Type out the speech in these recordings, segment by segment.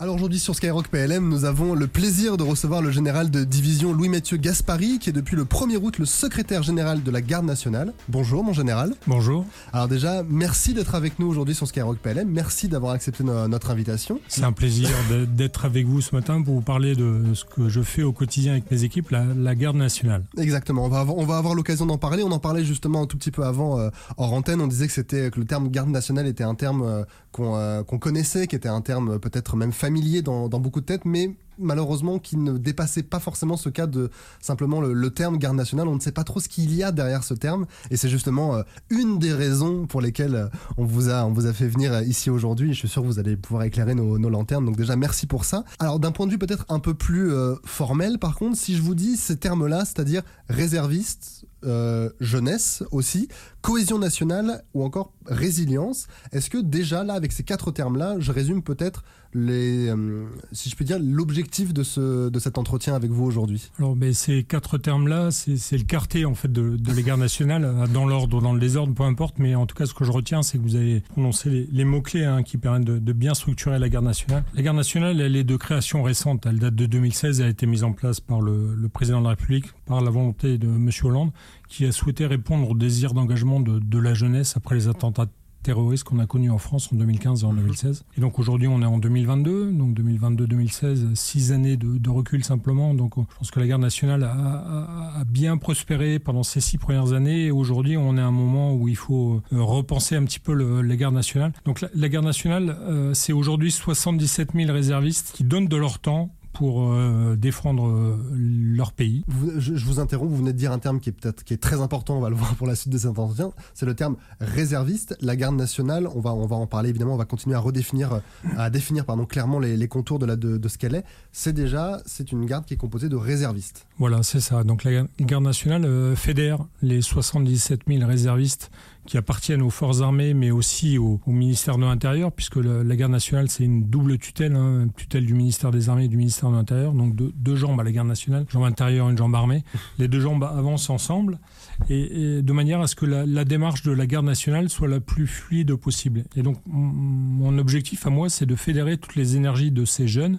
Alors aujourd'hui sur Skyrock PLM, nous avons le plaisir de recevoir le général de division Louis-Mathieu Gaspari, qui est depuis le 1er août le secrétaire général de la Garde nationale. Bonjour mon général. Bonjour. Alors déjà, merci d'être avec nous aujourd'hui sur Skyrock PLM. Merci d'avoir accepté no- notre invitation. C'est un plaisir d'être avec vous ce matin pour vous parler de ce que je fais au quotidien avec mes équipes, la, la garde nationale. Exactement, on va avoir, on va avoir l'occasion d'en parler. On en parlait justement un tout petit peu avant euh, hors antenne. On disait que c'était que le terme garde nationale était un terme euh, qu'on euh, qu'on connaissait, qui était un terme euh, peut-être même familier dans, beaucoup de têtes, mais malheureusement qui ne dépassait pas forcément ce cas de simplement le, terme garde nationale. On ne sait pas trop ce qu'il y a derrière ce terme, et c'est justement euh, une des raisons pour lesquelles on vous a on vous a fait venir ici aujourd'hui. Je suis sûr que vous allez pouvoir éclairer nos, lanternes. Donc déjà merci pour ça. Alors d'un point de vue peut-être un peu plus formel, par contre, si je vous dis ces termes-là, c'est-à-dire réserviste, jeunesse aussi, cohésion nationale ou encore résilience. Est-ce que déjà là, avec ces quatre termes-là, je résume peut-être les, euh, si je peux dire, l'objectif de ce de cet entretien avec vous aujourd'hui? Alors, ben, ces quatre termes-là, c'est le quartier en fait de, de nationale, euh, dans l'ordre ou dans le désordre, peu importe. Mais en tout cas, ce que je retiens, c'est que vous avez prononcé les, les mots-clés hein, qui permettent de, bien structurer la garde nationale. La garde nationale, elle est de création récente. Elle date de 2016. Elle a été mise en place par le, le président de la République, par la volonté de M. Hollande, qui a souhaité répondre au désir d'engagement de, la jeunesse après les attentats terroristes qu'on a connus en France en 2015 et en 2016. Et donc aujourd'hui, on est en 2022, donc 2022-2016, six années de, recul simplement. Donc je pense que la garde nationale a, bien prospéré pendant ces six premières années. Et aujourd'hui, on est à un moment où il faut euh, repenser un petit peu la garde nationale. Donc la, la garde nationale, euh, c'est aujourd'hui 77 000 réservistes qui donnent de leur temps pour euh, défendre euh, leur pays. Je, vous interromps, vous venez de dire un terme qui est peut-être qui est très important, on va le voir pour la suite de cet entretien, c'est le terme réserviste. La garde nationale, on va, on va en parler évidemment, on va continuer à redéfinir, à définir pardon, clairement les, contours de, la, de ce qu'elle est. C'est déjà, c'est une garde qui est composée de réservistes. Voilà, c'est ça. Donc la garde nationale euh, fédère les 77 000 réservistes qui appartiennent aux forces armées, mais aussi au, ministère de l'Intérieur, puisque la garde nationale, c'est une double tutelle, hein, tutelle du ministère des Armées et du ministère de l'Intérieur. Donc deux, jambes à la garde nationale, jambe intérieure et une jambe armée. Les deux jambes avancent ensemble, et, de manière à ce que la, démarche de la garde nationale soit la plus fluide possible. Et donc mon- objectif à moi, c'est de fédérer toutes les énergies de ces jeunes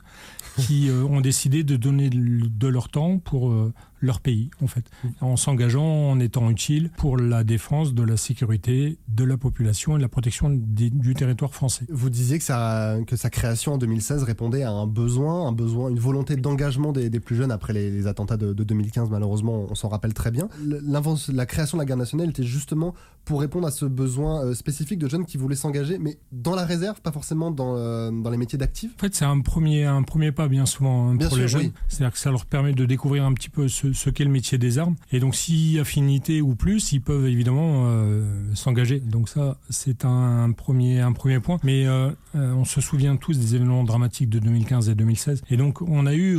qui euh, ont décidé de donner de de leur temps pour euh, leur pays, en fait, en s'engageant, en étant utile pour la défense de la sécurité de la population et de la protection des- du territoire français. Vous disiez que sa, que sa création en 2016 répondait à un besoin, un besoin, une volonté d'engagement des, des plus jeunes après les, les attentats de, de 2015, malheureusement, on s'en rappelle très bien. La création de la garde nationale était justement pour répondre à ce besoin euh, spécifique de jeunes qui voulaient s'engager, mais dans la réserve, pas forcément dans, euh, dans les métiers d'actifs. En fait, c'est un premier, un premier pas, bien souvent, hein, Bien pour sûr, les jeunes. oui. C'est-à-dire que ça leur permet de découvrir un petit peu ce, ce qu'est le métier des armes. Et donc, si affinité ou plus, ils peuvent évidemment euh, s'engager. Donc ça, c'est un, premier, un premier point. Mais euh, euh, on se souvient tous des événements dramatiques de 2015 et 2016. Et donc, on a eu...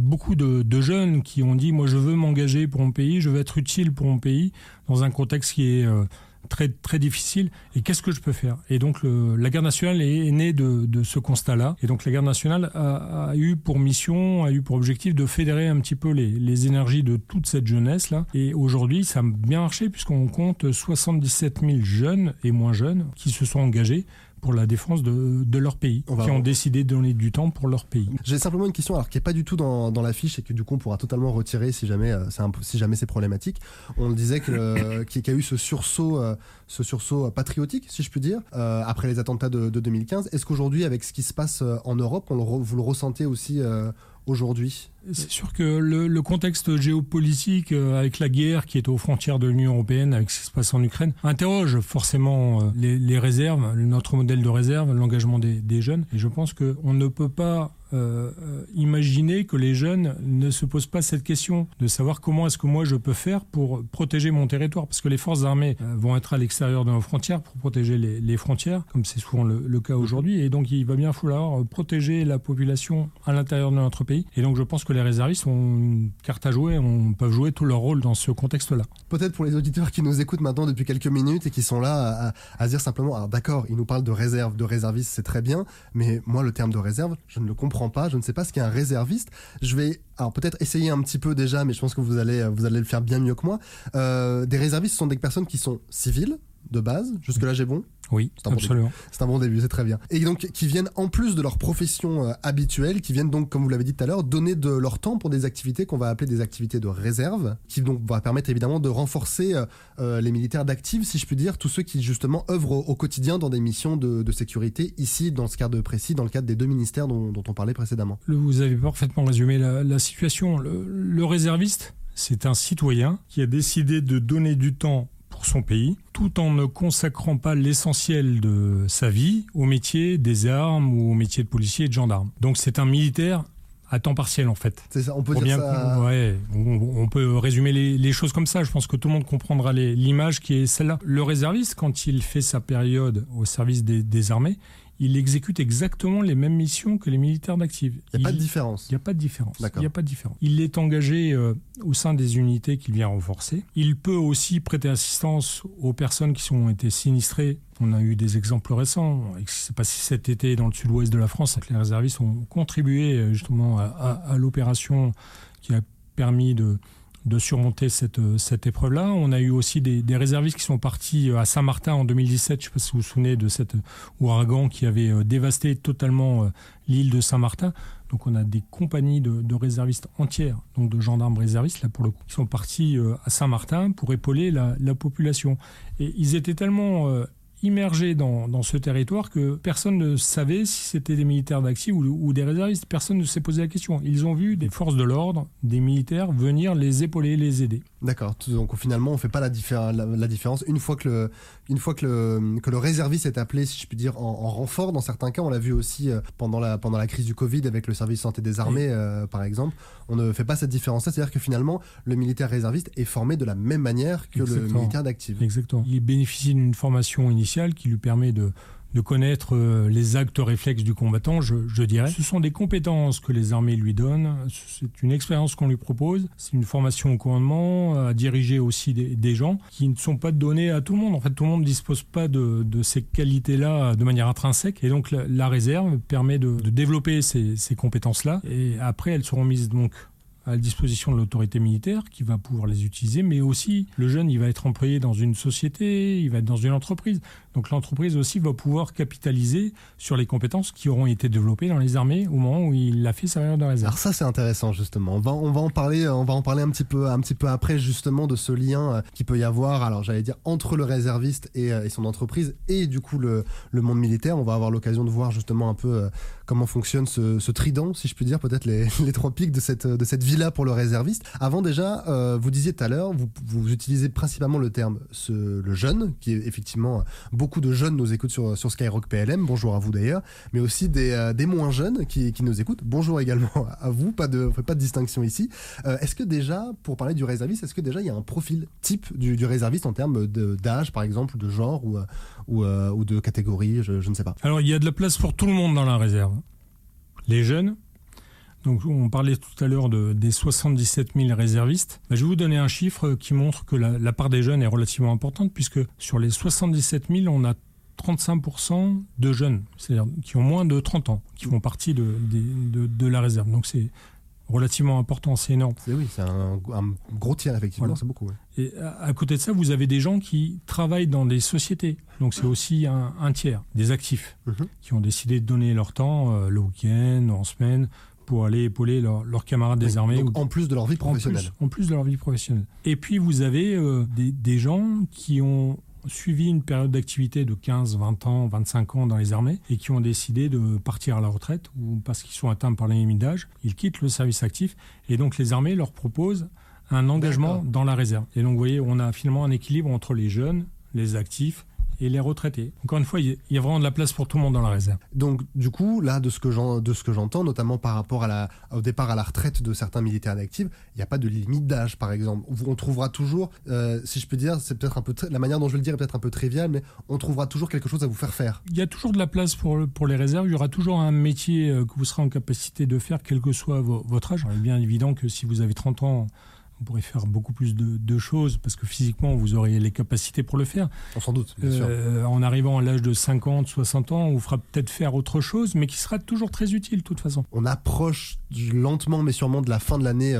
beaucoup de, jeunes qui ont dit moi je veux m'engager pour mon pays, je veux être utile pour mon pays dans un contexte qui est très très difficile. Et qu'est-ce que je peux faire? Et donc la garde nationale est, née de, de ce constat-là. Et donc la garde nationale a, a eu pour mission, a eu pour objectif de fédérer un petit peu les, les énergies de toute cette jeunesse là et aujourd'hui ça a bien marché puisqu'on compte 77 000 jeunes et moins jeunes qui se sont engagés pour la défense de, de leur pays, On va qui ont décidé de donner du temps pour leur pays. J'ai simplement une question, alors qui est pas du tout dans, dans la fiche et que du coup on pourra totalement retirer si jamais euh, c'est si jamais c'est problématique. On disait que euh, qu'il y a eu ce sursaut, euh, ce sursaut patriotique, si je puis dire, après les attentats de, de 2015. Est-ce qu'aujourd'hui, avec ce qui se passe en Europe, on le re- vous le ressentez aussi aujourd'hui C'est sûr que le, contexte géopolitique, euh, avec la guerre qui est aux frontières de l'Union européenne, avec ce qui se passe en Ukraine, interroge forcément euh, les, les réserves, notre modèle de réserve, l'engagement des, des jeunes. Et je pense qu'on ne peut pas euh, imaginer que les jeunes ne se posent pas cette question de savoir comment est-ce que moi je peux faire pour protéger mon territoire. Parce que les forces armées euh, vont être à l'extérieur de nos frontières pour protéger les, frontières, comme c'est souvent le, cas aujourd'hui. Et donc il va bien falloir euh, protéger la population à l'intérieur de notre pays. Et donc je pense que les réservistes ont une carte à jouer, on peuvent jouer tout leur rôle dans ce contexte-là. Peut-être pour les auditeurs qui nous écoutent maintenant depuis quelques minutes et qui sont là à, dire simplement, d'accord, ils nous parlent de réserve, de réserviste, c'est très bien, mais moi le terme de réserve, je ne le comprends pas, je ne sais pas ce qu'est un réserviste. Je vais, alors peut-être essayer un petit peu déjà, mais je pense que vous allez, vous allez le faire bien mieux que moi. Euh, des réservistes sont des personnes qui sont civiles de base, jusque là j'ai bon. Oui, absolument. C'est un bon début, c'est très bien. Et donc qui viennent en plus de leur profession habituelle, qui viennent donc, comme vous l'avez dit tout à l'heure, donner de leur temps pour des activités qu'on va appeler des activités de réserve, qui donc va permettre évidemment de renforcer les militaires d'actifs, si je puis dire, tous ceux qui justement œuvrent au, quotidien dans des missions de, sécurité, ici dans ce cadre précis, dans le cadre des deux ministères dont, on parlait précédemment. Vous avez parfaitement résumé la, situation. le réserviste, c'est un citoyen qui a décidé de donner du temps pour son pays, tout en ne consacrant pas l'essentiel de sa vie au métier des armes ou au métier de policier et de gendarme. Donc c'est un militaire à temps partiel en fait. C'est ça, on peut dire ça. Ouais, on, peut résumer les, choses comme ça. Je pense que tout le monde comprendra l'image qui est celle-là. Le réserviste, quand il fait sa période au service des armées, il exécute exactement les mêmes missions que les militaires d'active. Il n'y a pas de différence. Il n'y a pas de différence. Il n'y a pas de différence. Il est engagé euh, au sein des unités qu'il vient renforcer. Il peut aussi prêter assistance aux personnes qui ont été sinistrées. On a eu des exemples récents. C'est passé cet été dans le sud-ouest de la France. Les réservistes ont contribué euh, justement à l'opération qui a permis de, de surmonter cette, euh, cette épreuve-là. On a eu aussi des, réservistes qui sont partis euh, à Saint-Martin en 2017. Je ne sais pas si vous vous souvenez de cet euh, ouragan qui avait dévasté totalement l'île de Saint-Martin. Donc on a des compagnies de, réservistes entières, donc de gendarmes réservistes là pour le coup, qui sont partis à Saint-Martin pour épauler la, population. Et ils étaient tellement immergés dans, dans, ce territoire que personne ne savait si c'était des militaires d'Axi ou, ou, des réservistes. Personne ne s'est posé la question. Ils ont vu des forces de l'ordre, des militaires venir les épauler, les aider. D'accord. Donc finalement, on fait pas la, la, différence. Une fois que le, une fois que le, que le réserviste est appelé, si je puis dire, en, renfort, dans certains cas, on l'a vu aussi euh, pendant la, pendant la crise du Covid avec le service santé des armées, euh, par exemple, on ne fait pas cette différence-là. C'est-à-dire que finalement, le militaire réserviste est formé de la même manière que le militaire d'active. Exactement. Il bénéficie d'une formation initiale qui lui permet de connaître euh, les actes réflexes du combattant, je, dirais. Ce sont des compétences que les armées lui donnent, c'est une expérience qu'on lui propose, c'est une formation au commandement, à diriger aussi des, gens qui ne sont pas donnés à tout le monde. En fait, tout le monde ne dispose pas de, ces qualités-là de manière intrinsèque. Et donc, la, réserve permet de, développer ces, ces compétences-là. Et après, elles seront mises donc à la disposition de l'autorité militaire qui va pouvoir les utiliser, mais aussi le jeune, il va être employé dans une société, il va être dans une entreprise. Donc l'entreprise aussi va pouvoir capitaliser sur les compétences qui auront été développées dans les armées au moment où il a fait sa période de réserve. Alors ça c'est intéressant justement. On va, en parler, on va en parler un petit peu, un petit peu après justement de ce lien euh, qui peut y avoir. Alors j'allais dire entre le réserviste et, euh, son entreprise et du coup le, monde militaire. On va avoir l'occasion de voir justement un peu euh, comment fonctionne ce, trident, si je puis dire, peut-être les, les trois pics de cette de cette ville là pour le réserviste. Avant déjà, euh, vous disiez tout à l'heure, vous, vous, utilisez principalement le terme le jeune, qui est effectivement beaucoup de jeunes nous écoutent sur, sur Skyrock PLM. Bonjour à vous d'ailleurs, mais aussi des, euh, des moins jeunes qui, qui, nous écoutent. Bonjour également à vous. Pas de pas de distinction ici. Euh, est-ce que déjà, pour parler du réserviste, est-ce que déjà il y a un profil type du, du réserviste en termes d'âge, par exemple, de genre ou, ou, ou de catégorie, je ne sais pas. Alors il y a de la place pour tout le monde dans la réserve. Les jeunes, donc, on parlait tout à l'heure de, des 77 000 réservistes. Bah, je vais vous donner un chiffre qui montre que la, part des jeunes est relativement importante, puisque sur les 77 000, on a 35% de jeunes, c'est-à-dire qui ont moins de 30 ans, qui font partie de, de, la réserve. Donc, c'est relativement important, c'est énorme. oui, c'est un, gros tiers, effectivement, c'est beaucoup. Et à, côté de ça, vous avez des gens qui travaillent dans des sociétés. Donc c'est aussi un, tiers, des actifs, mhm. qui ont décidé de donner leur temps euh, le week-end, en semaine, pour aller épauler leurs camarades des armées. en plus de leur vie professionnelle. En plus, de leur vie professionnelle. Et puis vous avez euh, des, gens qui ont suivi une période d'activité de 15, 20 ans, 25 ans dans les armées et qui ont décidé de partir à la retraite ou parce qu'ils sont atteints par les d'âge, ils quittent le service actif et donc les armées leur proposent un engagement dans la réserve. Et donc vous voyez, on a finalement un équilibre entre les jeunes, les actifs et les retraités. Encore une fois, il y a vraiment de la place pour tout le monde dans la réserve. Donc, du coup, là, de ce que j'entends, notamment par rapport à la, au départ à la retraite de certains militaires d'actifs, il n'y a pas de limite d'âge, par exemple. On trouvera toujours, euh, si je peux dire, c'est peut-être un peu la manière dont je vais le dire est peut-être un peu triviale, mais on trouvera toujours quelque chose à vous faire faire. Il y a toujours de la place pour, pour les réserves. Il y aura toujours un métier euh, que vous serez en capacité de faire, quel que soit votre âge. Il est bien évident que si vous avez 30 ans, on pourrait faire beaucoup plus de, choses parce que physiquement, vous auriez les capacités pour le faire. Sans doute, bien sûr. Euh, en arrivant à l'âge de 50, 60 ans, on vous fera peut-être faire autre chose, mais qui sera toujours très utile de toute façon. On approche lentement, mais sûrement de la fin de l'année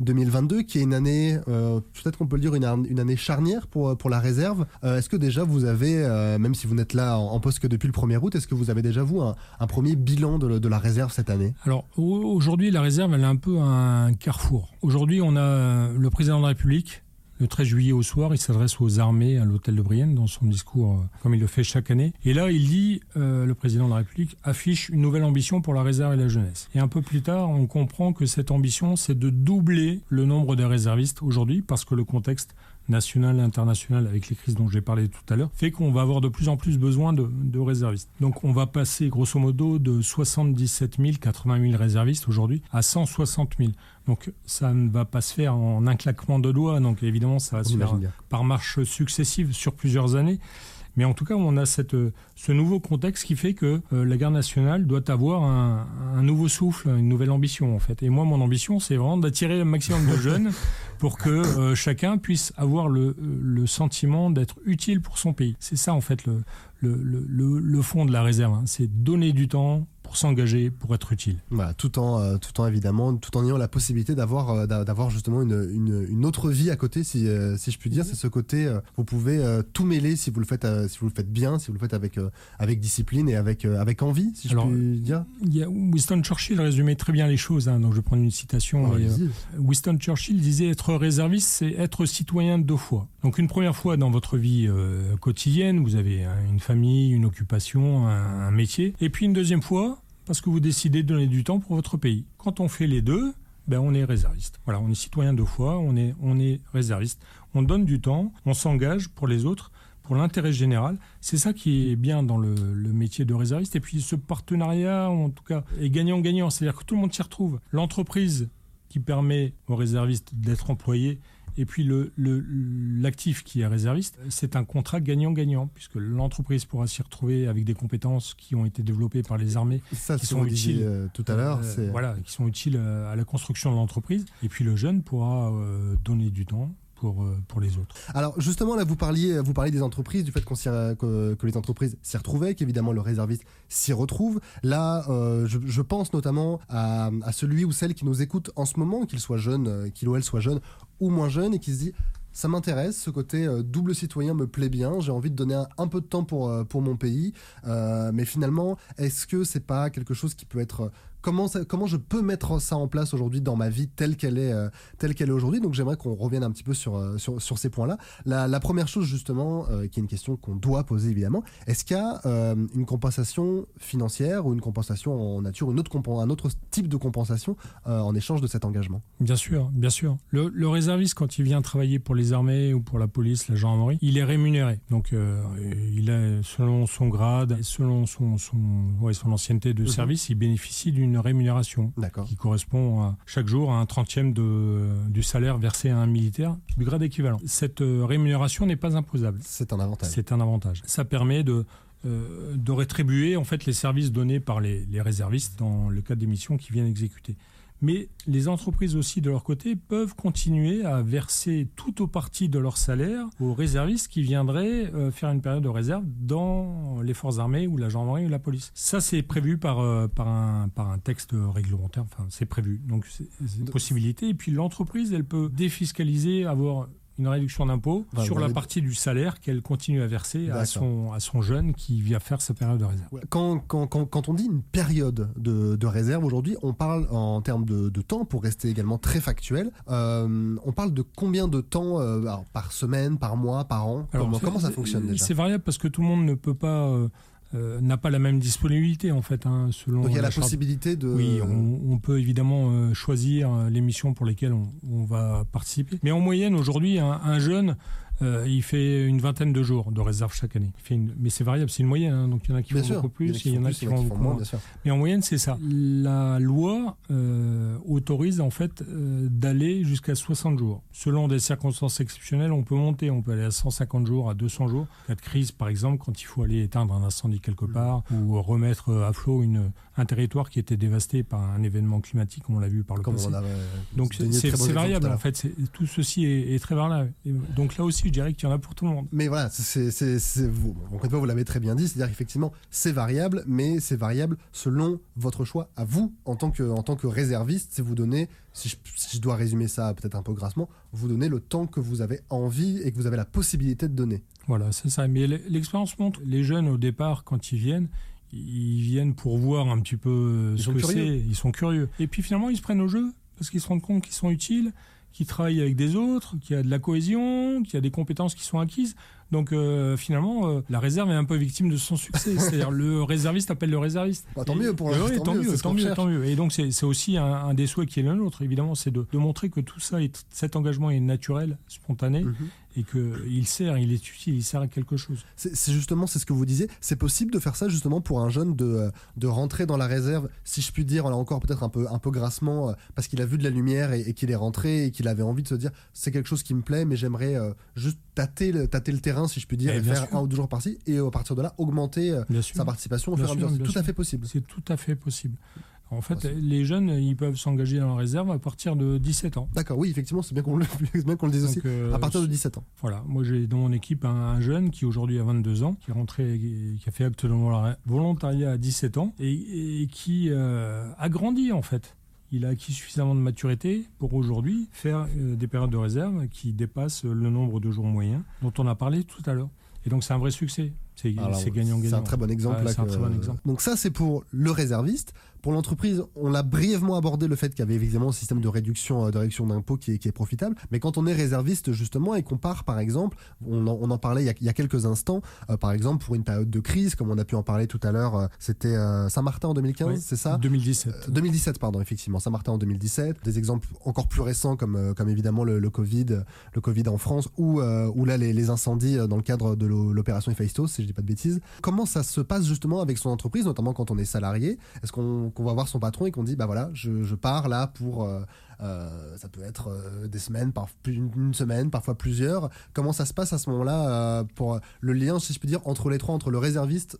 2022, qui est une année, peut-être qu'on peut le dire, une, année charnière pour, pour la réserve. est-ce que déjà vous avez, même si vous n'êtes là en, poste que depuis le 1er août, est-ce que vous avez déjà, vous, un, premier bilan de, de la réserve cette année? Alors, aujourd'hui, la réserve, elle est un peu un carrefour. Aujourd'hui, on a le président de la République. Le 13 juillet au soir, il s'adresse aux armées à l'hôtel de Brienne dans son discours, euh, comme il le fait chaque année. Et là, il dit, euh, le président de la République affiche une nouvelle ambition pour la réserve et la jeunesse. Et un peu plus tard, on comprend que cette ambition, c'est de doubler le nombre de réservistes aujourd'hui, parce que le contexte national et international avec les crises dont j'ai parlé tout à l'heure, fait qu'on va avoir de plus en plus besoin de, réservistes. Donc on va passer grosso modo de 77 000, 80 000 réservistes aujourd'hui à 160 000. Donc ça ne va pas se faire en un claquement de doigts, donc évidemment ça va se faire par marche successive sur plusieurs années. Mais en tout cas, on a cette, ce nouveau contexte qui fait que euh, la garde nationale doit avoir un, un, nouveau souffle, une nouvelle ambition en fait. Et moi, mon ambition, c'est vraiment d'attirer le maximum de jeunes pour que euh, chacun puisse avoir le, le sentiment d'être utile pour son pays. C'est ça en fait le, le, le, le fond de la réserve. Hein. C'est donner du temps s'engager, pour être utile. Voilà, tout en, euh, tout en évidemment, tout en ayant la possibilité d'avoir, euh, d'avoir justement une, une, une, autre vie à côté, si, euh, si je puis dire. C'est ce côté, vous pouvez tout mêler si vous le faites, si vous le faites bien, si vous le faites avec, avec discipline et avec, avec envie, si je puis dire. Il y a Winston Churchill résumait très bien les choses, hein, donc je prends une citation. Winston Churchill disait être réserviste, c'est être citoyen deux fois. Donc une première fois dans votre vie quotidienne, vous avez une famille, une occupation, un métier, et puis une deuxième fois, parce que vous décidez de donner du temps pour votre pays. Quand on fait les deux, ben on est réserviste. On est citoyen deux fois, on est, on réserviste. On donne du temps, on s'engage pour les autres, pour l'intérêt général. C'est ça qui est bien dans le, le, métier de réserviste. Et puis ce partenariat, en tout cas, est gagnant-gagnant. C'est-à-dire que tout le monde s'y retrouve. L'entreprise qui permet aux réservistes d'être employés et puis l'actif le, qui est réserviste, c'est un contrat gagnant-gagnant, puisque l'entreprise pourra s'y retrouver avec des compétences qui ont été développées par les armées, qui sont utiles euh, tout à l'heure. Euh, voilà, qui sont utiles à la construction de l'entreprise. Et puis le jeune pourra euh, donner du temps, pour, pour, les autres. Alors justement là vous parliez vous parliez des entreprises du fait que, les entreprises s'y retrouvaient qu'évidemment le réserviste s'y retrouve là je, je, pense notamment à, celui ou celle qui nous écoute en ce moment qu'il soit jeune qu'il ou elle soit jeune ou moins jeune et qui se dit ça m'intéresse, ce côté euh, double citoyen me plaît bien, j'ai envie de donner un, peu de temps pour, euh, pour mon pays, euh, mais finalement, est-ce que c'est pas quelque chose qui peut être comment, comment je peux mettre ça en place aujourd'hui dans ma vie telle qu'elle est, euh, telle qu'elle est aujourd'hui. Donc j'aimerais qu'on revienne un petit peu sur, euh, sur, sur ces points-là. La, la, première chose justement, euh, qui est une question qu'on doit poser évidemment, est-ce qu'il y a une compensation financière ou une compensation en nature, une autre un autre type de compensation en échange de cet engagement? Bien sûr, bien sûr. Le, le, réserviste, quand il vient travailler pour les armées ou pour la police, la gendarmerie, il est rémunéré. Donc il est selon son grade, selon son, son, ouais, son ancienneté de mhm. service, il bénéficie d'une rémunération qui correspond à, chaque jour à un trentième de, du salaire versé à un militaire du grade équivalent. Cette euh, rémunération n'est pas imposable. C'est un avantage. C'est un avantage. Ça permet de euh, de rétribuer en fait les services donnés par les, les réservistes dans le cadre des missions qui viennent exécuter. Mais les entreprises aussi, de leur côté, peuvent continuer à verser tout au parti de leur salaire aux réservistes qui viendraient euh, faire une période de réserve dans les forces armées ou la gendarmerie ou la police. Ça, c'est prévu par, euh, par, un, par un texte réglementaire. Enfin, c'est prévu. Donc, c'est une possibilité. Et puis, l'entreprise, elle peut défiscaliser, avoir une réduction d'impôt sur la partie du salaire qu'elle continue à verser à son, à son jeune qui vient faire sa période de réserve. Quand, quand, quand, quand on dit une période de, de réserve aujourd'hui, on parle en termes de, de, temps, pour rester également très factuel, euh, on parle de combien de temps euh, par semaine, par mois, par an? Comment, comment, ça fonctionne déjà? C'est variable parce que tout le monde ne peut pas... Euh, euh, n'a pas la même disponibilité en fait. Hein, selon Donc il y a la, possibilité de. Oui, on, peut évidemment euh, choisir euh, les missions pour lesquelles on, va participer. Mais en moyenne aujourd'hui, un, jeune euh, il fait une vingtaine de jours de réserve chaque année. Il fait une... Mais c'est variable, c'est une moyenne. hein, donc il y en a qui Bien font sûr. beaucoup plus, il y en a il qui y en font beaucoup moins. Mais en moyenne, c'est ça. La loi euh, autorise en fait euh, d'aller jusqu'à 60 jours. Selon des circonstances exceptionnelles, on peut monter, on peut aller à 150 jours, à 200 jours. En cas de crise, par exemple, quand il faut aller éteindre un incendie quelque Mm. part ou remettre à flot une, un territoire qui était dévasté par un événement climatique, on l'a vu par le Comme passé. on a, Donc c'est variable en fait. Tout ceci est, est très variable. Et donc là aussi, je dirais qu'il y en a pour tout le monde. Mais voilà, c'est, vous, fois, vous l'avez très bien dit, c'est-à-dire qu'effectivement, c'est variable, mais c'est variable selon votre choix à vous, en tant que, en tant que réserviste, c'est vous donner, si je, si je dois résumer ça peut-être un peu grassement, vous donner le temps que vous avez envie et que vous avez la possibilité de donner. Voilà, c'est ça. Mais l'expérience montre, les jeunes au départ, quand ils viennent, ils viennent pour voir un petit peu euh, Ils ce que c'est. Ils sont curieux. Et puis finalement, ils se prennent au jeu parce qu'ils se rendent compte qu'ils sont utiles, qu'ils travaillent avec des autres, qu'il y a de la cohésion, qu'il y a des compétences qui sont acquises. Donc euh, finalement, euh, la réserve est un peu victime de son succès. C'est-à-dire le réserviste appelle le réserviste. Bah, tant Et- mieux pour l'instant, ouais, tant tant mieux, tant mieux, tant mieux. Et donc c'est aussi un, un des souhaits qui est le nôtre, évidemment, c'est de, de montrer que tout ça, est, cet engagement est naturel, spontané, Mhm. et qu'il sert, il est utile, il sert à quelque chose. C'est justement, c'est ce que vous disiez, c'est possible de faire ça justement pour un jeune de, euh, de rentrer dans la réserve, si je puis dire, là encore peut-être un peu, un peu grassement, parce qu'il a vu de la lumière et, et qu'il est rentré et qu'il avait envie de se dire, c'est quelque chose qui me plaît, mais j'aimerais euh, juste tâter le, tâter le terrain, si je puis dire, Eh et faire sûr. un ou deux jours par-ci, et à partir de là, augmenter euh, Bien sûr. sa participation au Bien fur et à sûr, mesure. C'est tout à sûr. fait possible. C'est tout à fait possible. En fait, les jeunes, ils peuvent s'engager dans la réserve à partir de 17 ans. D'accord, oui, effectivement, c'est bien qu'on le, dise aussi. Euh, À partir de 17 ans. Voilà, moi j'ai dans mon équipe un, un jeune qui aujourd'hui a 22 ans, qui est rentré, qui a fait acte de volontaria- volontariat à 17 ans et, et qui euh, a grandi en fait. Il a acquis suffisamment de maturité pour aujourd'hui faire euh, des périodes de réserve qui dépassent le nombre de jours moyens dont on a parlé tout à l'heure. Et donc c'est un vrai succès. C'est gagnant-gagnant. C'est un très bon exemple. Ouais, là, c'est un que- très bon exemple. Donc ça, c'est pour le réserviste. Pour l'entreprise, on l'a brièvement abordé le fait qu'il y avait évidemment un système de réduction, euh, de réduction d'impôts qui est, qui est profitable. Mais quand on est réserviste justement et qu'on part, par exemple, on en, on en parlait il y, a, il y a quelques instants, euh, par exemple pour une période de crise, comme on a pu en parler tout à l'heure, euh, c'était euh, Saint-Martin en 2015, Oui, c'est ça? 2017. Euh, 2017, pardon, effectivement, Saint-Martin en 2017. Des exemples encore plus récents, comme, euh, comme évidemment le, le Covid, le Covid en France, ou euh, ou là les, les incendies euh, dans le cadre de l'o- l'opération Héphaïstos, si je dis pas de bêtises. Comment ça se passe justement avec son entreprise, notamment quand on est salarié? Est-ce qu'on qu'on va voir son patron et qu'on dit, bah voilà, je, je pars là pour, euh, ça peut être euh, des semaines, par, une, semaine, parfois plusieurs. Comment ça se passe à ce moment-là euh, pour le lien, si je puis dire, entre les trois, entre le réserviste,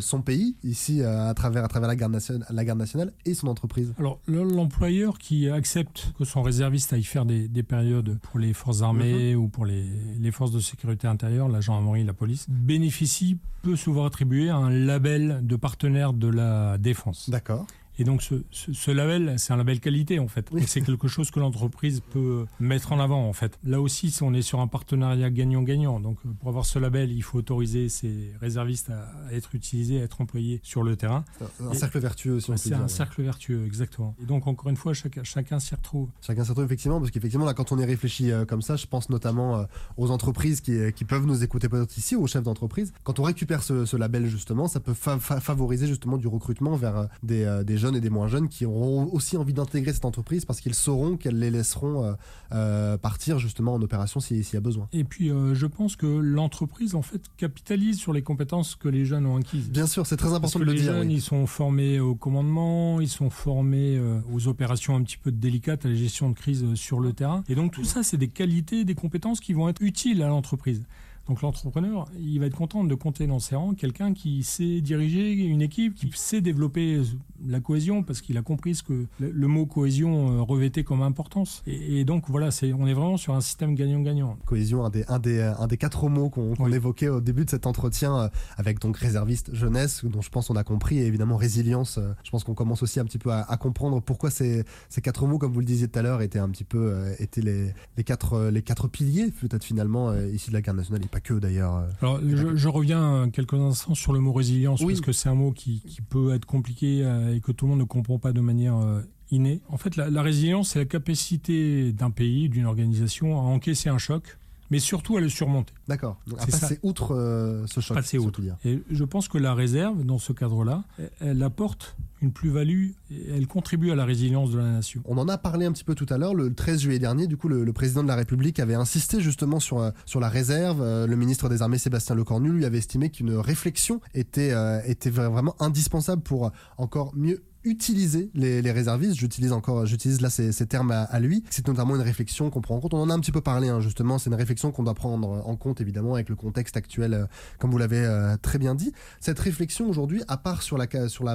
son pays, ici à travers à travers la garde nationale, la garde nationale et son entreprise? Alors, le- l'employeur qui accepte que son réserviste aille faire des, des périodes pour les forces armées ou pour les, les forces de sécurité intérieure, la gendarmerie, la police, bénéficie, peut souvent attribuer un label de partenaire de la défense. D'accord. Et donc, ce, ce- ce label, c'est un label qualité, en fait. Oui. C'est quelque chose que l'entreprise peut mettre en avant, en fait. Là aussi, si on est sur un partenariat gagnant-gagnant. Donc, euh, pour avoir ce label, il faut autoriser ses réservistes à être utilisés, à être employés sur le terrain. Un, cercle vertueux, si on peut C'est un cercle vertueux, exactement. Et donc, encore une fois, chacun, chacun s'y retrouve. Chacun s'y retrouve effectivement, parce qu'effectivement, là, quand on y réfléchit euh, comme ça, je pense notamment euh, aux entreprises qui, qui peuvent nous écouter peut-être ici, aux chefs d'entreprise. Quand on récupère ce, ce label, justement, ça peut fa- fa- favoriser justement du recrutement vers euh, des, des jeunes et des moins jeunes qui auront aussi envie d'intégrer cette entreprise parce qu'ils sauront qu'elles les laisseront euh, euh, partir justement en opération si- s'il y a besoin. Et puis, euh, je pense que l'entreprise, en fait, capitalise sur les compétences que les jeunes ont acquises. Bien sûr, c'est très Parce important que de le les dire. jeunes, oui. ils sont formés au commandement, ils sont formés aux opérations un petit peu délicates, à la gestion de crise sur le terrain. Et donc tout ça, c'est des qualités, des compétences qui vont être utiles à l'entreprise. Donc l'entrepreneur, il va être content de compter dans ses rangs quelqu'un qui sait diriger une équipe, qui sait développer la cohésion, parce qu'il a compris ce que le, mot cohésion euh, revêtait comme importance. Et, et donc voilà, c'est, on est vraiment sur un système gagnant-gagnant. Cohésion, un des, un des, un des quatre mots qu'on Oui. évoquait au début de cet entretien euh, avec donc réserviste jeunesse, dont je pense on a compris, et évidemment résilience. euh, Je pense qu'on commence aussi un petit peu à, à comprendre pourquoi ces, ces quatre mots, comme vous le disiez tout à l'heure, étaient un petit peu étaient les, les, quatre, les quatre piliers peut-être finalement ici de la garde nationale, pas que d'ailleurs. euh. Alors, je, je reviens quelques instants sur le mot résilience, Oui. parce que c'est un mot qui, qui peut être compliqué euh, et que tout le monde ne comprend pas de manière euh, innée. En fait, la, la résilience, c'est la capacité d'un pays, d'une organisation à encaisser un choc, mais surtout à le surmonter. D'accord. Donc, À ça. passer outre euh, ce choc. Passer outre. dire. Et je pense que la réserve, dans ce cadre-là, elle- apporte une plus-value elle contribue à la résilience de la nation. On en a parlé un petit peu tout à l'heure. Le 13 juillet dernier, du coup, le, président de la République avait insisté justement sur, euh, sur la réserve. Euh, le ministre des Armées, Sébastien Lecornu, lui avait estimé qu'une réflexion était, euh, était vraiment indispensable pour encore mieux utiliser les, réservistes. J'utilise encore, j'utilise là ces, termes à, lui. C'est notamment une réflexion qu'on prend en compte. On en a un petit peu parlé, hein, justement. C'est une réflexion qu'on doit prendre en compte, évidemment, avec le contexte actuel, euh, comme vous l'avez euh, très bien dit. Cette réflexion aujourd'hui, à part sur la,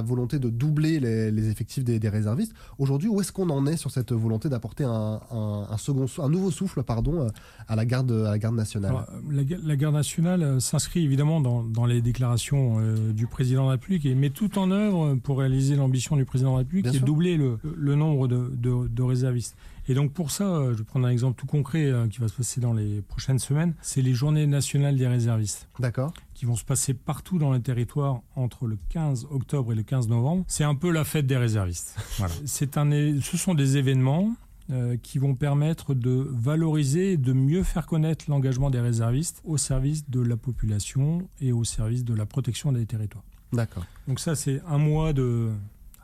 volonté de doubler les, effectifs des, réservistes, aujourd'hui, où est-ce qu'on en est sur cette volonté d'apporter un, second, un nouveau souffle, pardon, euh, à la garde, à la garde nationale? La, garde nationale s'inscrit évidemment dans, les déclarations du président de la République et met tout en œuvre pour réaliser l'ambition du président de la République, qui est doubler le, nombre de, réservistes. Et donc pour ça, euh, je vais prendre un exemple tout concret euh, qui va se passer dans les prochaines semaines, c'est les journées nationales des réservistes. D'accord. Qui vont se passer partout dans les territoires entre le 15 octobre et le 15 novembre. C'est un peu la fête des réservistes. Voilà. C'est un, ce sont des événements euh, qui vont permettre de valoriser et de mieux faire connaître l'engagement des réservistes au service de la population et au service de la protection des territoires. D'accord. Donc ça, c'est un mois de,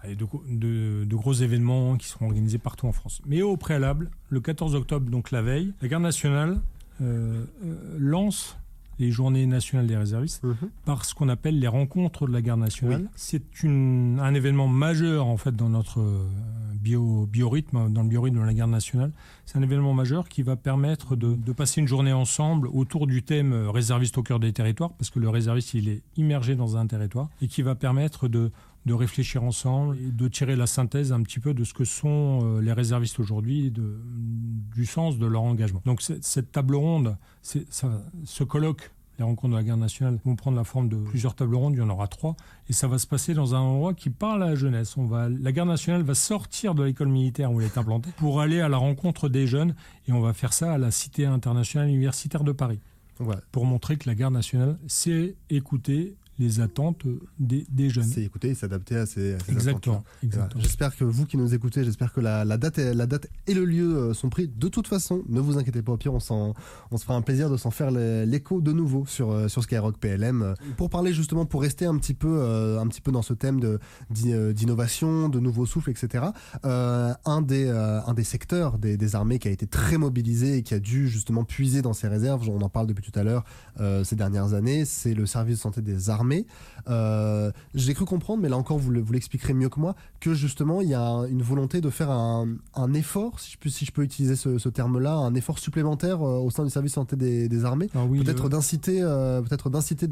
de, de, gros événements qui seront organisés partout en France. Mais au préalable, le 14 octobre, donc la veille, la garde nationale euh, euh, lance les journées nationales des réservistes mhm. par ce qu'on appelle les rencontres de la garde nationale. C'est un événement majeur en fait dans notre euh, bio, biorhythme, dans le biorhythme de la garde nationale. C'est un événement majeur qui va permettre de, de, passer une journée ensemble autour du thème réserviste au cœur des territoires, parce que le réserviste il est immergé dans un territoire et qui va permettre de de réfléchir ensemble et de tirer la synthèse un petit peu de ce que sont euh, les réservistes aujourd'hui, du sens de leur engagement. Donc cette table ronde, ça, ce colloque, les rencontres de la guerre nationale vont prendre la forme de plusieurs tables rondes, il y en aura trois, et ça va se passer dans un endroit qui parle à la jeunesse. On va, la guerre nationale va sortir de l'école militaire où elle est implantée pour aller à la rencontre des jeunes, et on va faire ça à la Cité internationale universitaire de Paris. Pour montrer que la garde nationale sait écouter les attentes des, jeunes. C'est écouter s'adapter à ces, exactement, exactement. J'espère que vous qui nous écoutez, j'espère que la, date et, la date et le lieu euh, sont pris. De toute façon, ne vous inquiétez pas, au pire, on, on se fera un plaisir de s'en faire l'écho de nouveau sur, euh, sur Skyrock PLM. Pour parler justement, pour rester un petit peu, euh, un petit peu dans ce thème d'innovation, de, nouveaux souffles, etc., un, des, un des secteurs des, des, armées qui a été très mobilisé et qui a dû justement puiser dans ses réserves, on en parle depuis tout à l'heure ces dernières années, c'est le service de santé des armées euh, j'ai cru comprendre, mais là encore, vous l'expliquerez mieux que moi, que justement, il y a une volonté de faire un, effort, si je, peux, si je peux utiliser ce, terme-là, un effort supplémentaire euh, au sein du service santé des, armées, ah peut-être d'inciter, euh, peut-être d'inciter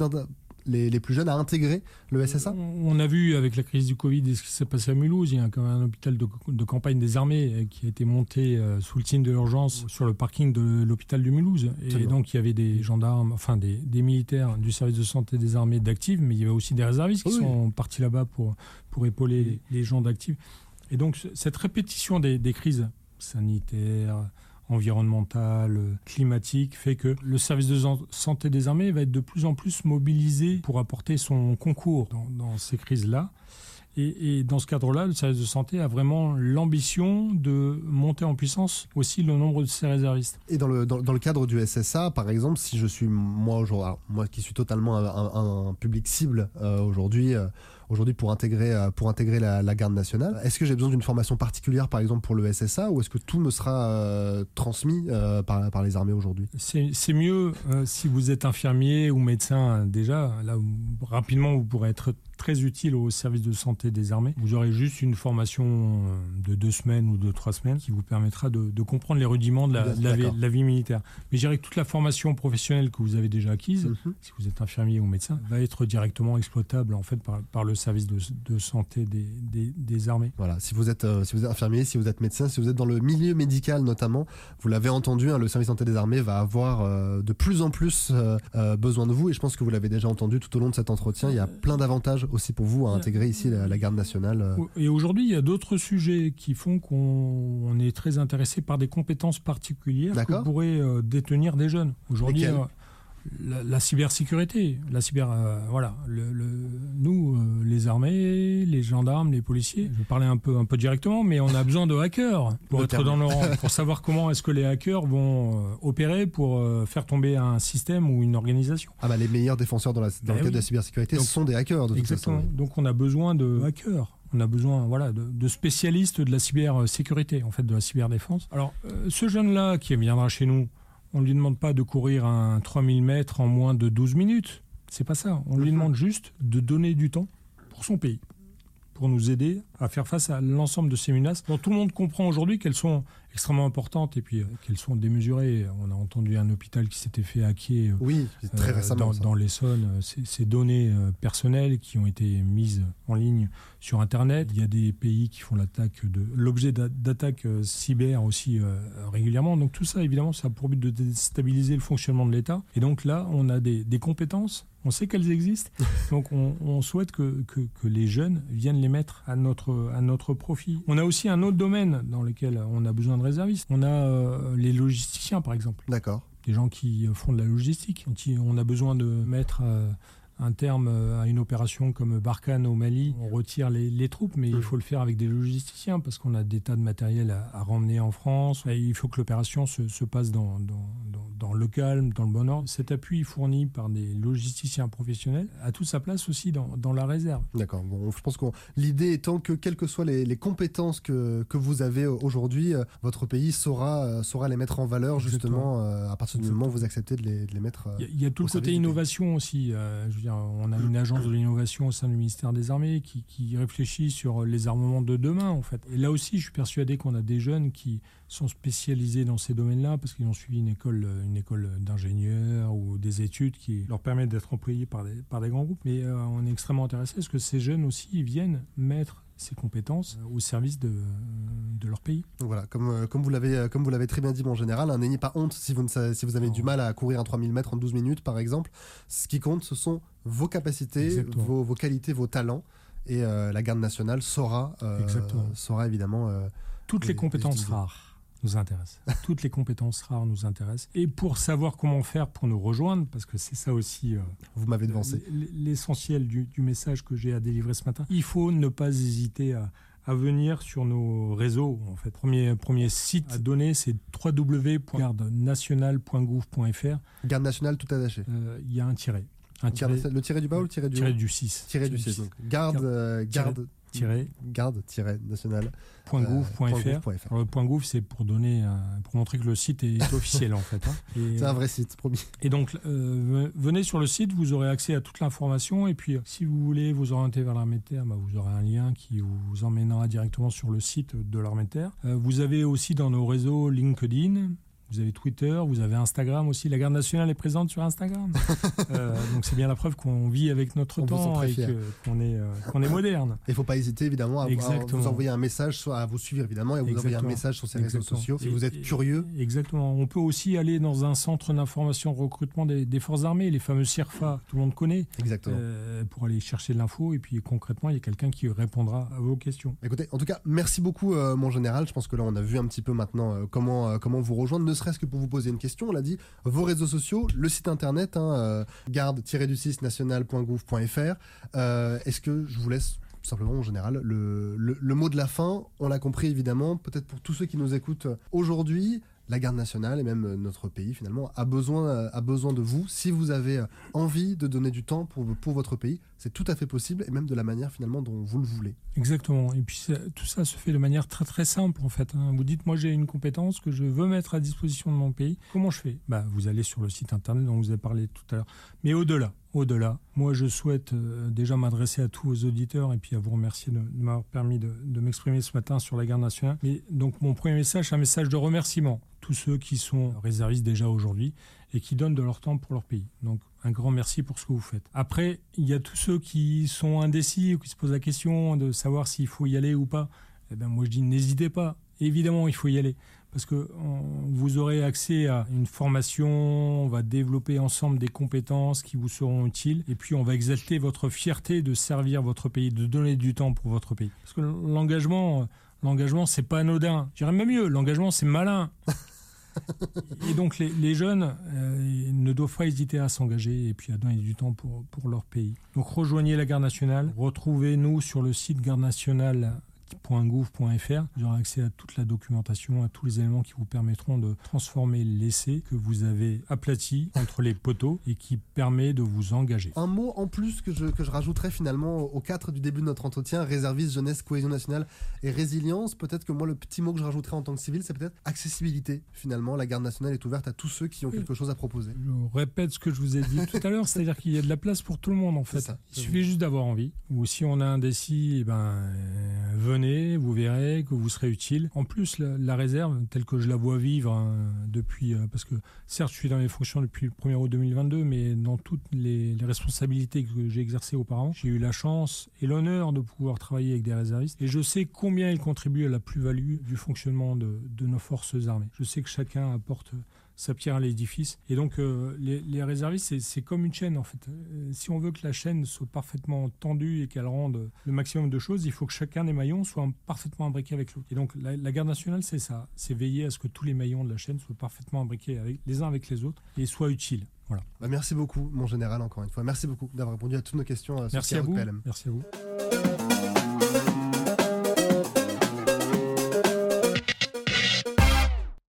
les, plus jeunes à intégrer le SSA On a vu avec la crise du Covid et ce qui s'est passé à Mulhouse, il y a quand même un hôpital de, campagne des armées euh, qui a été monté euh, sous le signe de l'urgence sur le parking de l'hôpital de Mulhouse. Et donc il y avait des gendarmes, enfin des, militaires du service de santé des armées d'actifs, mais il y avait aussi des réservistes qui sont partis là-bas pour, pour épauler les, gens d'actifs. Et donc cette répétition des, des crises sanitaires, environnementale, climatique, fait que le service de santé des armées va être de plus en plus mobilisé pour apporter son concours dans, ces crises-là. Et, dans ce cadre-là, le service de santé a vraiment l'ambition de monter en puissance aussi le nombre de ses réservistes. Et dans le, dans, le cadre du SSA, par exemple, si je suis moi aujourd'hui, moi qui suis totalement un, public cible euh, aujourd'hui, euh, aujourd'hui pour intégrer, euh, pour intégrer la, garde nationale. Est-ce que j'ai besoin d'une formation particulière, par exemple, pour le SSA, ou est-ce que tout me sera euh, transmis euh, par, par les armées aujourd'hui? C'est mieux si vous êtes infirmier ou médecin déjà. Là, rapidement, vous pourrez être très utile au service de santé des armées. Vous aurez juste une formation de deux semaines ou de trois semaines qui vous permettra de, comprendre les rudiments de la, vie, militaire. Mais je dirais que toute la formation professionnelle que vous avez déjà acquise, mhm. si vous êtes infirmier ou médecin, va être directement exploitable en fait par, par le service de, santé des, armées. Voilà, si vous, êtes, euh, si vous êtes infirmier, si vous êtes médecin, si vous êtes dans le milieu médical notamment, vous l'avez entendu, hein, le service de santé des armées va avoir euh, de plus en plus euh, besoin de vous et je pense que vous l'avez déjà entendu tout au long de cet entretien. Il y a plein d'avantages aussi pour vous à intégrer ici la, garde nationale. Et aujourd'hui, il y a d'autres sujets qui font qu'on est très intéressé par des compétences particulières que pourraient détenir des jeunes. Aujourd'hui, la, cybersécurité, la cyber, euh, voilà, le, nous, euh, les armées, les gendarmes, les policiers, je parler un peu, un peu directement, mais on a besoin de hackers pour être dans le rang, pour savoir comment est-ce que les hackers vont euh, opérer pour faire tomber un système ou une organisation. Ah bah les meilleurs défenseurs dans, la, dans le ben cadre de la cybersécurité sont des hackers de exactement. toute façon. Donc on a besoin de hackers On a besoin voilà, de, spécialistes de la cybersécurité, en fait, de la cyberdéfense. Alors, ce jeune-là qui viendra chez nous, on ne lui demande pas de courir un 3000 mètres en moins de 12 minutes. C'est pas ça. On lui mhm. demande juste de donner du temps pour son pays, pour nous aider à faire face à l'ensemble de ces menaces dont tout le monde comprend aujourd'hui qu'elles sont extrêmement importantes et puis euh, qu'elles sont démesurées. On a entendu un hôpital qui s'était fait hacker euh, oui, très euh, dans, dans l'Essonne. Ces données personnelles qui ont été mises en ligne sur Internet. Il y a des pays qui font l'attaque de l'objet d'attaques cyber aussi régulièrement. Donc tout ça, évidemment, ça a pour but de déstabiliser le fonctionnement de l'État. Et donc là, on a des, des compétences on sait qu'elles existent, donc on, souhaite que, que, que, les jeunes viennent les mettre à notre, à notre profit. On a aussi un autre domaine dans lequel on a besoin réservistes. On a euh, les logisticiens, par exemple. D'accord. Des gens qui font de la logistique. On a besoin de mettre euh, un terme euh, à une opération comme Barkhane au Mali, on retire les, troupes, mais il mm. faut le faire avec des logisticiens parce qu'on a des tas de matériel à, à ramener en France. Et il faut que l'opération se, se, passe dans, dans, dans, le calme, dans le bon ordre. Cet appui fourni par des logisticiens professionnels a toute sa place aussi dans, dans la réserve. D'accord. Bon, je pense que l'idée étant que quelles que soient les, les compétences que, que, vous avez aujourd'hui, euh, votre pays saura, euh, saura les mettre en valeur justement à partir du moment où vous acceptez de les, de les mettre. Il y a, tout le côté innovation aussi. je veux dire, on a une agence de l'innovation au sein du ministère des Armées qui, réfléchit sur les armements de demain, en fait. Et là aussi, je suis persuadé qu'on a des jeunes qui sont spécialisés dans ces domaines-là parce qu'ils ont suivi une école, d'ingénieurs ou des études qui leur permettent d'être employés par des, par des grands groupes. Mais euh, on est extrêmement intéressé parce que ces jeunes aussi viennent mettre ces compétences au service de, de leur pays. voilà, comme, euh, comme vous l'avez euh, comme vous l'avez très bien dit, mon général, hein, n'ayez pas honte si vous, ne, si vous avez du mal à courir un 3000 mètres en 12 minutes, par exemple. Ce qui compte, ce sont vos capacités, vos, vos, qualités, vos talents. Et euh, la garde nationale saura, saura évidemment... Toutes les, compétences rares nous intéresse. Toutes les compétences rares nous intéressent. Et pour savoir comment faire pour nous rejoindre, parce que c'est ça aussi. Euh, Vous m'avez devancé. L'essentiel du, message que j'ai à délivrer ce matin. Il faut ne pas hésiter à, venir sur nos réseaux. En fait, premier premier site à donner, c'est www.gardenational.gouv.fr. Garde nationale tout attaché. Euh, il y a un tiret. Un. Le tiré du bas ou le tiré du Tiré du 6. Tiré du 6. Garde, euh, garde, garde-national.gouv.fr. Le point gouv, c'est pour donner, pour montrer que le site est officiel en fait. Hein. C'est un vrai site, promis. Et donc, euh, venez sur le site, vous aurez accès à toute l'information. Et puis, si vous voulez vous orienter vers l'armée de terre, bah, vous aurez un lien qui vous emmènera directement sur le site de l'armée de terre. Euh, vous avez aussi dans nos réseaux LinkedIn, vous avez Twitter, vous avez Instagram aussi. La garde nationale est présente sur Instagram. Euh, donc c'est bien la preuve qu'on vit avec notre temps et qu'on est, euh, qu'on est moderne. Il ne faut pas hésiter évidemment à, vous envoyer un message, soit à vous suivre évidemment et à vous envoyer un message sur ces réseaux sociaux si vous êtes curieux. Exactement. On peut aussi aller dans un centre d'information recrutement des, forces armées, les fameux CIRFA, tout le monde connaît. Exactement. Euh, pour aller chercher de l'info et puis concrètement, il y a quelqu'un qui répondra à vos questions. Écoutez, en tout cas, merci beaucoup mon général. Je pense que là, on a vu un petit peu maintenant comment, comment vous rejoindre serait-ce que pour vous poser une question, on l'a dit, vos réseaux sociaux, le site internet, hein, euh, garde-du-6 national.gouv.fr. Euh, est-ce que je vous laisse simplement en général le, le mot de la fin? On l'a compris évidemment, peut-être pour tous ceux qui nous écoutent aujourd'hui, la garde nationale et même euh, notre pays finalement a besoin, euh, a besoin de vous. Si vous avez euh, envie de donner du temps pour, pour votre pays, c'est tout à fait possible et même de la manière finalement dont vous le voulez. Exactement. Et puis tout ça se fait de manière très très simple en fait. Hein. Vous dites moi j'ai une compétence que je veux mettre à disposition de mon pays. Comment je fais? Bah, Vous allez sur le site internet dont vous avez parlé tout à l'heure. Mais au-delà, au-delà. Moi, je souhaite déjà m'adresser à tous vos auditeurs et puis à vous remercier de, m'avoir permis de, m'exprimer ce matin sur la garde nationale. Mais donc, mon premier message, un message de remerciement tous ceux qui sont réservistes déjà aujourd'hui et qui donnent de leur temps pour leur pays. Donc un grand merci pour ce que vous faites. Après, il y a tous ceux qui sont indécis ou qui se posent la question de savoir s'il faut y aller ou pas. Eh bien, moi je dis n'hésitez pas. Évidemment, il faut y aller parce que vous aurez accès à une formation, on va développer ensemble des compétences qui vous seront utiles, et puis on va exalter votre fierté de servir votre pays, de donner du temps pour votre pays. Parce que l'engagement, l'engagement, c'est pas anodin. Je dirais même mieux, l'engagement, c'est malin. et donc les, jeunes euh, ne doivent pas hésiter à s'engager et puis à donner du temps pour, pour leur pays. Donc rejoignez la garde nationale, retrouvez-nous sur le site garde nationale site.gouv.fr. Vous aurez accès à toute la documentation, à tous les éléments qui vous permettront de transformer l'essai que vous avez aplati entre les poteaux et qui permet de vous engager. Un mot en plus que je, que je rajouterais finalement au 4 du début de notre entretien, réservisme, jeunesse, cohésion nationale et résilience. Peut-être que moi, le petit mot que je rajouterais en tant que civil, c'est peut-être accessibilité. Finalement, la garde nationale est ouverte à tous ceux qui ont quelque chose à proposer. Je répète ce que je vous ai dit tout à l'heure, c'est-à-dire qu'il y a de la place pour tout le monde en fait. Ça, Il suffit juste d'avoir envie. Ou si on a un décis, eh ben, euh, venez, vous verrez que vous serez utile. En plus, la, réserve, telle que je la vois vivre hein, depuis, euh, parce que certes, je suis dans les fonctions depuis le 1er août 2022, mais dans toutes les, responsabilités que j'ai exercées auparavant, j'ai eu la chance et l'honneur de pouvoir travailler avec des réservistes. Et je sais combien ils contribuent à la plus-value du fonctionnement de nos forces armées. Je sais que chacun apporte sa pierre à l'édifice. Et donc, euh, les, les, réservistes, c'est comme une chaîne, en fait. Euh, si on veut que la chaîne soit parfaitement tendue et qu'elle rende le maximum de choses, il faut que chacun des maillons soit parfaitement imbriqué avec l'autre. Et donc, la, la garde nationale, c'est ça. C'est veiller à ce que tous les maillons de la chaîne soient parfaitement imbriqués avec, les uns avec les autres et soient utiles. Voilà. Bah merci beaucoup, mon général, encore une fois. Merci beaucoup d'avoir répondu à toutes nos questions. Euh, Merci à vous. Merci à vous.